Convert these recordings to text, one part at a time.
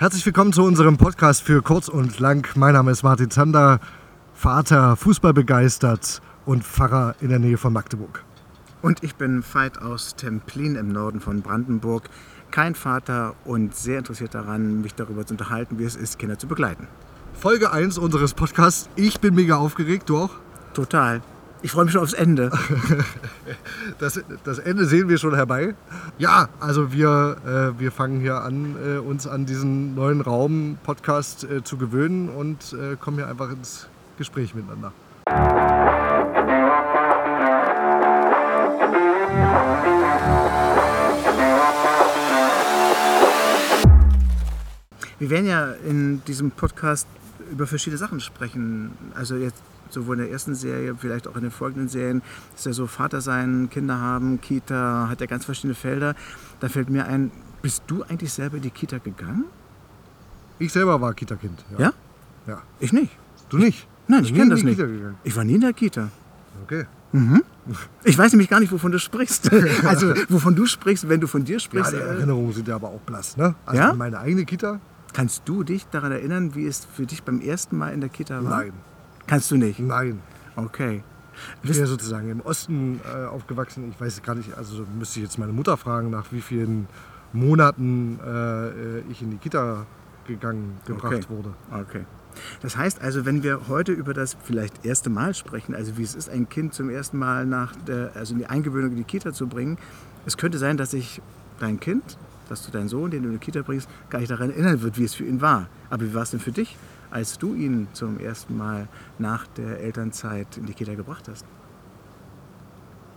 Herzlich willkommen zu unserem Podcast für kurz und lang. Mein Name ist Martin Zander, Vater, Fußballbegeistert und Pfarrer in der Nähe von Magdeburg. Und ich bin Veit aus Templin im Norden von Brandenburg. Kein Vater und sehr interessiert daran, mich darüber zu unterhalten, wie es ist, Kinder zu begleiten. Folge 1 unseres Podcasts. Ich bin mega aufgeregt, du auch? Total. Ich freue mich schon aufs Ende. Das, das Ende sehen wir schon herbei. Ja, also wir, äh, wir fangen hier an, äh, uns an diesen neuen Raum-Podcast äh, zu gewöhnen und äh, kommen hier einfach ins Gespräch miteinander. Wir werden ja in diesem Podcast über verschiedene Sachen sprechen. Also jetzt sowohl in der ersten Serie, vielleicht auch in den folgenden Serien, ist ja so Vater sein, Kinder haben, Kita, hat ja ganz verschiedene Felder. Da fällt mir ein, bist du eigentlich selber in die Kita gegangen? Ich selber war Kita-Kind. Ja? ja. Ich nicht. Du nicht? Nein, ich kenne in das nicht. Ich war nie in der Kita. Okay. Ich weiß nämlich gar nicht, wovon du sprichst. Also, wovon du sprichst, wenn du von dir Ja, sprichst. die äh, Erinnerungen sind ja aber auch blass, ne? Also Ja? meine eigene Kita? kannst du dich daran erinnern, wie es für dich beim ersten Mal in der Kita war? Nein. Kannst du nicht? Nein. Okay. Ich bin ja sozusagen im Osten äh, aufgewachsen. Ich weiß gar nicht, also müsste ich jetzt meine Mutter fragen, nach wie vielen Monaten äh, ich in die Kita gegangen, gebracht Okay. wurde. Okay. Das heißt also, wenn wir heute über das vielleicht erste Mal sprechen, also wie es ist, ein Kind zum ersten Mal nach der, also in die Eingewöhnung in die Kita zu bringen, es könnte sein, dass sich dein Kind, dass du deinen Sohn, den du in die Kita bringst, gar nicht daran erinnern wird, wie es für ihn war. Aber wie war es denn für dich, als du ihn zum ersten Mal nach der Elternzeit in die Kita gebracht hast?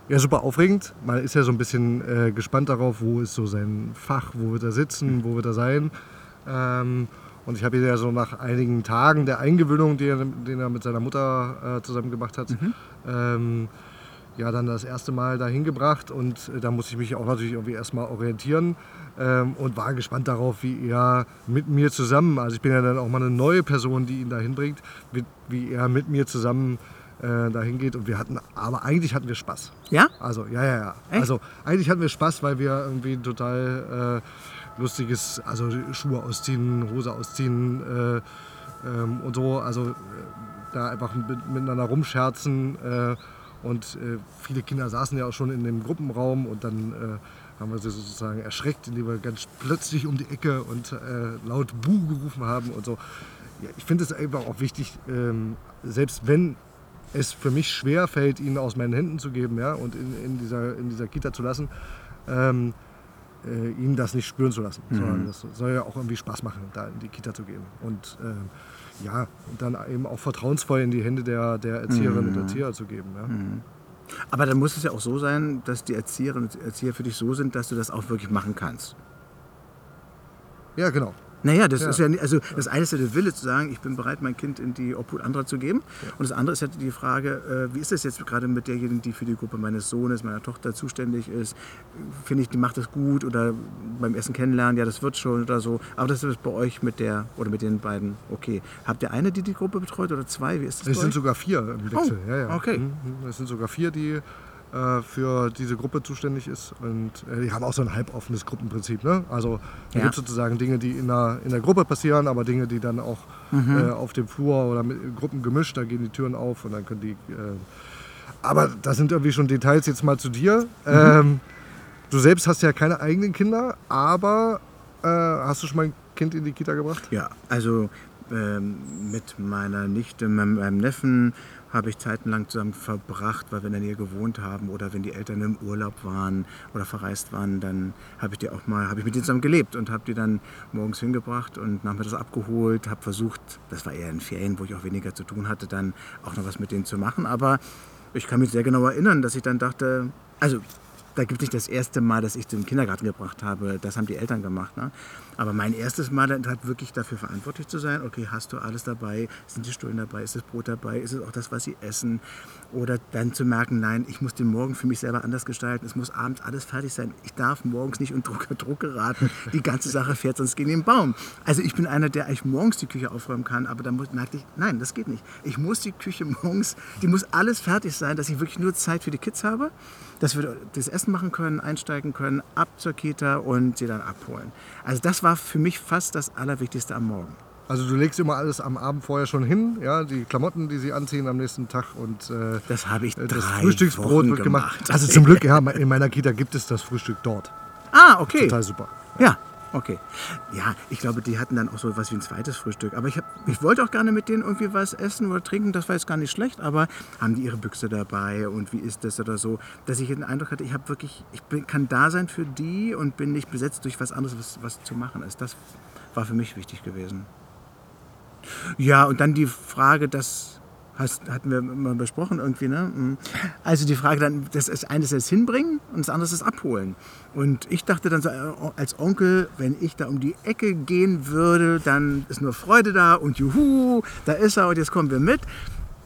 Ja, super aufregend. Man ist ja so ein bisschen äh, gespannt darauf, wo ist so sein Fach, wo wird er sitzen, wo wird er sein. Ähm, und ich habe ihn ja so nach einigen Tagen der Eingewöhnung, die er, den er mit seiner Mutter äh, zusammen gemacht hat, ähm, ja dann das erste Mal dahin gebracht. Und äh, da musste ich mich auch natürlich irgendwie erstmal orientieren ähm, und war gespannt darauf, wie er mit mir zusammen, also ich bin ja dann auch mal eine neue Person, die ihn dahin bringt, wie, wie er mit mir zusammen äh, dahin geht. Und wir hatten, aber eigentlich hatten wir Spaß. Ja? Also, ja, ja, ja. Echt? Also, eigentlich hatten wir Spaß, weil wir irgendwie ein total äh, lustiges, also Schuhe ausziehen, Hose ausziehen äh, ähm, und so. Also, äh, da einfach mit, miteinander rumscherzen. Und äh, viele Kinder saßen ja auch schon in dem Gruppenraum und dann äh, haben wir sie sozusagen erschreckt, indem wir ganz plötzlich um die Ecke und äh, laut Buh gerufen haben und so. Ja, ich finde es einfach auch wichtig, ähm, selbst wenn es für mich schwer fällt, ihn aus meinen Händen zu geben ja, und in, in, dieser, in dieser Kita zu lassen, ähm, äh, ihn das nicht spüren zu lassen. Sondern das soll ja auch irgendwie Spaß machen, da in die Kita zu gehen. Und ähm, ja, und dann eben auch vertrauensvoll in die Hände der, der Erzieherinnen und Erzieher zu geben. Ja. Aber dann muss es ja auch so sein, dass die Erzieherinnen und Erzieher für dich so sind, dass du das auch wirklich machen kannst. ja, genau. Naja, das Ja. ist ja nicht, also das eine ist ja der Wille zu sagen, ich bin bereit, mein Kind in die Obhut anderer zu geben. Und das andere ist ja die Frage, äh, wie ist das jetzt gerade mit derjenigen, die für die Gruppe meines Sohnes, meiner Tochter zuständig ist? Finde ich, die macht das gut oder beim Ersten kennenlernen, ja, das wird schon oder so. Aber das ist bei euch mit der oder mit den beiden okay. Habt ihr eine, die die Gruppe betreut oder zwei? Wie ist das Es sind sogar vier im Wechsel. Oh, ja, ja. okay. Mhm, mhm. Es sind sogar vier, die äh, für diese Gruppe zuständig ist. Und äh, die haben auch so ein halboffenes Gruppenprinzip. Ne? Also Ja. gibt sozusagen Dinge, die in der, in der Gruppe passieren, aber Dinge, die dann auch Mhm. äh, auf dem Flur oder mit Gruppen gemischt, da gehen die Türen auf und dann können die. Äh, aber das sind irgendwie schon Details jetzt mal zu dir. Mhm. Ähm, du selbst hast ja keine eigenen Kinder, aber äh, hast du schon mal ein Kind in die Kita gebracht? Ja, also ähm, mit meiner Nichte, meinem, meinem Neffen habe ich zeitenlang zusammen verbracht, weil wir in der Nähe gewohnt haben oder wenn die Eltern im Urlaub waren oder verreist waren, dann habe ich die auch mal, habe ich mit denen zusammen gelebt und habe die dann morgens hingebracht und nachmittags abgeholt, habe versucht, das war eher in Ferien, wo ich auch weniger zu tun hatte, dann auch noch was mit denen zu machen, aber ich kann mich sehr genau erinnern, dass ich dann dachte, also da gibt es nicht das erste Mal, dass ich zum Kindergarten gebracht habe. Das haben die Eltern gemacht. Ne? Aber mein erstes Mal dann halt wirklich dafür verantwortlich zu sein. Okay, hast du alles dabei? Sind die Stullen dabei? Ist das Brot dabei? Ist es auch das, was sie essen? Oder dann zu merken, nein, ich muss den Morgen für mich selber anders gestalten. Es muss abends alles fertig sein. Ich darf morgens nicht unter Druck, Druck geraten. Die ganze Sache fährt sonst gegen den Baum. Also ich bin einer, der eigentlich morgens die Küche aufräumen kann. Aber dann merkte ich, nein, das geht nicht. Ich muss die Küche morgens, die muss alles fertig sein, dass ich wirklich nur Zeit für die Kids habe dass wir das Essen Essen machen können, einsteigen können, ab zur Kita und sie dann abholen. Also das war für mich fast das Allerwichtigste am Morgen. Also du legst immer alles am Abend vorher schon hin, ja, die Klamotten, die sie anziehen am nächsten Tag und äh, Das habe ich das drei Frühstücksbrot Wochen wird gemacht. gemacht. Also zum Glück, ja, in meiner Kita gibt es das Frühstück dort. Ah, okay. Total super. Ja, okay. Ja, ich glaube, die hatten dann auch so was wie ein zweites Frühstück. Aber ich, hab, ich wollte auch gerne mit denen irgendwie was essen oder trinken. Das war jetzt gar nicht schlecht. Aber haben die ihre Büchse dabei und wie ist das oder so? Dass ich den Eindruck hatte, ich habe wirklich, ich bin, kann da sein für die und bin nicht besetzt durch was anderes, was, was zu machen ist. Das war für mich wichtig gewesen. Ja, und dann die Frage, das hast, hatten wir mal besprochen irgendwie, ne? Mhm. Also die Frage dann, das ist eines das Hinbringen und das andere ist Abholen. Und ich dachte dann so äh, als Onkel, wenn ich da um die Ecke gehen würde, dann ist nur Freude da und juhu, da ist er und jetzt kommen wir mit.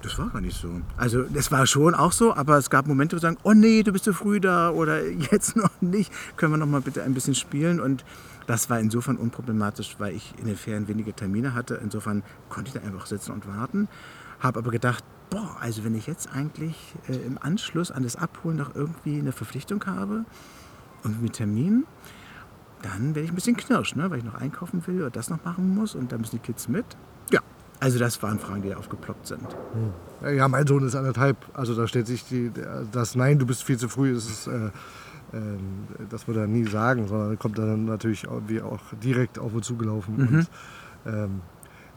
Das war gar nicht so. Also das war schon auch so, aber es gab Momente, wo sie sagen, oh nee, du bist zu früh da oder jetzt noch nicht, können wir noch mal bitte ein bisschen spielen und das war insofern unproblematisch, weil ich in den Ferien wenige Termine hatte. Insofern konnte ich da einfach sitzen und warten. Habe aber gedacht, boah, also wenn ich jetzt eigentlich äh, im Anschluss an das Abholen noch irgendwie eine Verpflichtung habe und einen Termin, dann werde ich ein bisschen knirsch, ne? weil ich noch einkaufen will oder das noch machen muss und da müssen die Kids mit. Ja, also das waren Fragen, die da aufgeploppt sind. Ja, mein Sohn ist anderthalb. Also da stellt sich die, das Nein, du bist viel zu früh, ist, äh, äh, das würde er nie sagen, sondern kommt dann natürlich auch, wie auch direkt auf uns zugelaufen. Und, ähm,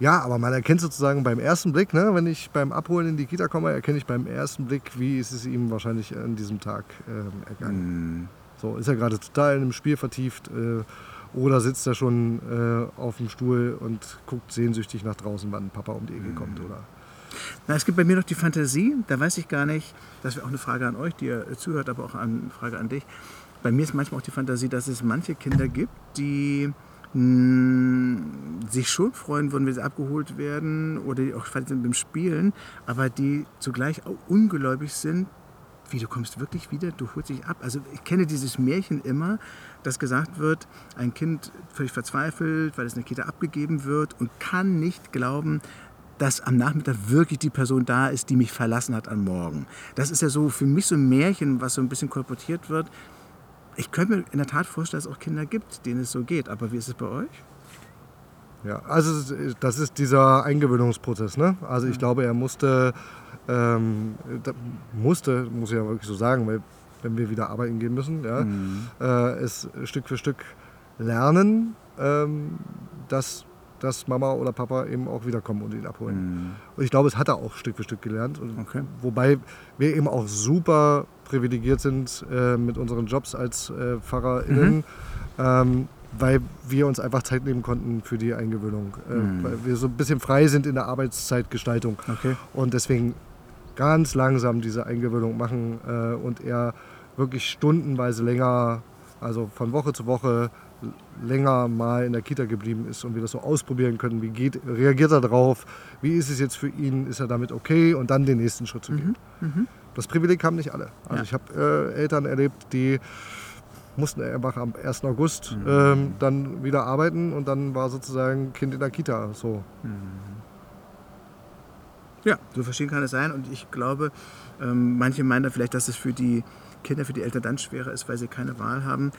ja, aber man erkennt sozusagen beim ersten Blick, ne, wenn ich beim Abholen in die Kita komme, erkenne ich beim ersten Blick, wie ist es ihm wahrscheinlich an diesem Tag ähm, ergangen. So, ist er gerade total in einem Spiel vertieft äh, oder sitzt er schon äh, auf dem Stuhl und guckt sehnsüchtig nach draußen, wann Papa um die Ecke kommt, oder? Na, es gibt bei mir noch die Fantasie, da weiß ich gar nicht, das wäre auch eine Frage an euch, die ihr äh, zuhört, aber auch eine Frage an dich. Bei mir ist manchmal auch die Fantasie, dass es manche Kinder gibt, die mh, sich schon freuen würden, wenn sie abgeholt werden oder auch fertig sind beim Spielen, aber die zugleich auch ungläubig sind, wie du kommst wirklich wieder, du holst dich ab. Also ich kenne dieses Märchen immer, dass gesagt wird, ein Kind völlig verzweifelt, weil es in der Kita abgegeben wird und kann nicht glauben, dass am Nachmittag wirklich die Person da ist, die mich verlassen hat am Morgen. Das ist ja so für mich so ein Märchen, was so ein bisschen kolportiert wird. Ich könnte mir in der Tat vorstellen, dass es auch Kinder gibt, denen es so geht. Aber wie ist es bei euch? Ja, also das ist dieser Eingewöhnungsprozess. Ne? Also ich glaube, er musste, ähm, musste, muss ich ja wirklich so sagen, weil wenn wir wieder arbeiten gehen müssen, ja, äh, es Stück für Stück lernen, ähm, dass, dass Mama oder Papa eben auch wiederkommen und ihn abholen. Und ich glaube, es hat er auch Stück für Stück gelernt. Okay. Wobei wir eben auch super privilegiert sind äh, mit unseren Jobs als äh, PfarrerInnen, ähm, weil wir uns einfach Zeit nehmen konnten für die Eingewöhnung. Äh, Weil wir so ein bisschen frei sind in der Arbeitszeitgestaltung. Okay. Und deswegen ganz langsam diese Eingewöhnung machen äh, und er wirklich stundenweise länger, also von Woche zu Woche länger mal in der Kita geblieben ist und wir das so ausprobieren können, wie geht, reagiert er darauf, wie ist es jetzt für ihn, ist er damit okay und dann den nächsten Schritt zu gehen. Das Privileg haben nicht alle. Also Ja. ich habe äh, Eltern erlebt, die mussten einfach am 1. August ähm, dann wieder arbeiten und dann war sozusagen Kind in der Kita so. Ja, so verschieden kann es sein. Und ich glaube, ähm, manche meinen da vielleicht, dass es für die Kinder, für die Eltern dann schwerer ist, weil sie keine Wahl haben.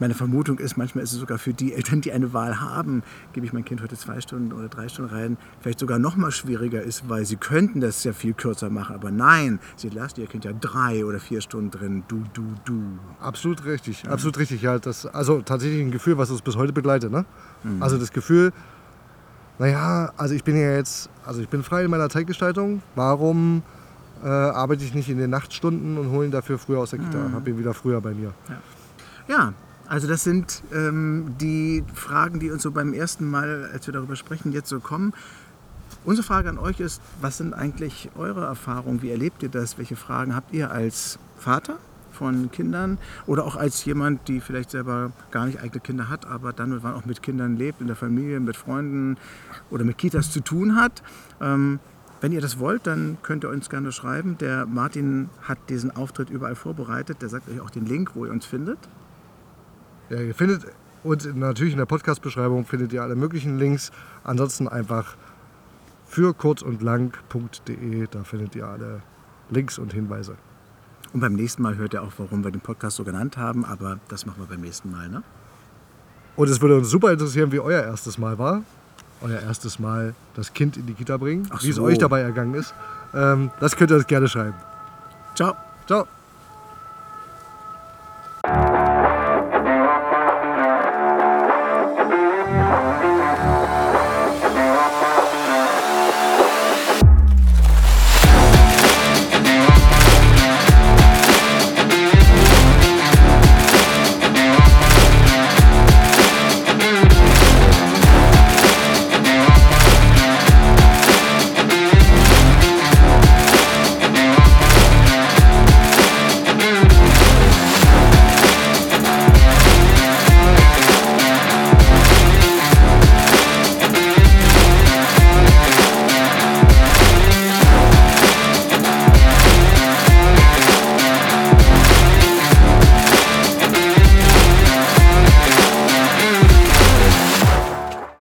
Meine Vermutung ist, manchmal ist es sogar für die Eltern, die eine Wahl haben, gebe ich mein Kind heute zwei Stunden oder drei Stunden rein, vielleicht sogar noch mal schwieriger ist, weil sie könnten das ja viel kürzer machen. Aber nein, sie lassen ihr Kind ja drei oder vier Stunden drin. Du, du, du. Absolut richtig, absolut richtig. Ja, das, also tatsächlich ein Gefühl, was uns bis heute begleitet. Ne? Also das Gefühl, naja, also ich bin ja jetzt, also ich bin frei in meiner Zeitgestaltung. Warum äh, arbeite ich nicht in den Nachtstunden und hole ihn dafür früher aus der Kita? Habe ihn wieder früher bei mir. Ja, also das sind ähm, die Fragen, die uns so beim ersten Mal, als wir darüber sprechen, jetzt so kommen. Unsere Frage an euch ist, was sind eigentlich eure Erfahrungen? Wie erlebt ihr das? Welche Fragen habt ihr als Vater von Kindern oder auch als jemand, die vielleicht selber gar nicht eigene Kinder hat, aber dann und wann auch mit Kindern lebt, in der Familie, mit Freunden oder mit Kitas zu tun hat? Ähm, wenn ihr das wollt, dann könnt ihr uns gerne schreiben. Der Martin hat diesen Auftritt überall vorbereitet. Der sagt euch auch den Link, wo ihr uns findet. Ja, ihr findet und natürlich in der Podcast-Beschreibung findet ihr alle möglichen Links. Ansonsten einfach für kurz und lang.de, da findet ihr alle Links und Hinweise. Und beim nächsten Mal hört ihr auch, warum wir den Podcast so genannt haben, aber das machen wir beim nächsten Mal. Ne? Und es würde uns super interessieren, wie euer erstes Mal war. Euer erstes Mal das Kind in die Kita bringen, Ach wie es so. euch dabei ergangen ist. Ähm, das könnt ihr uns gerne schreiben. Ciao. Ciao.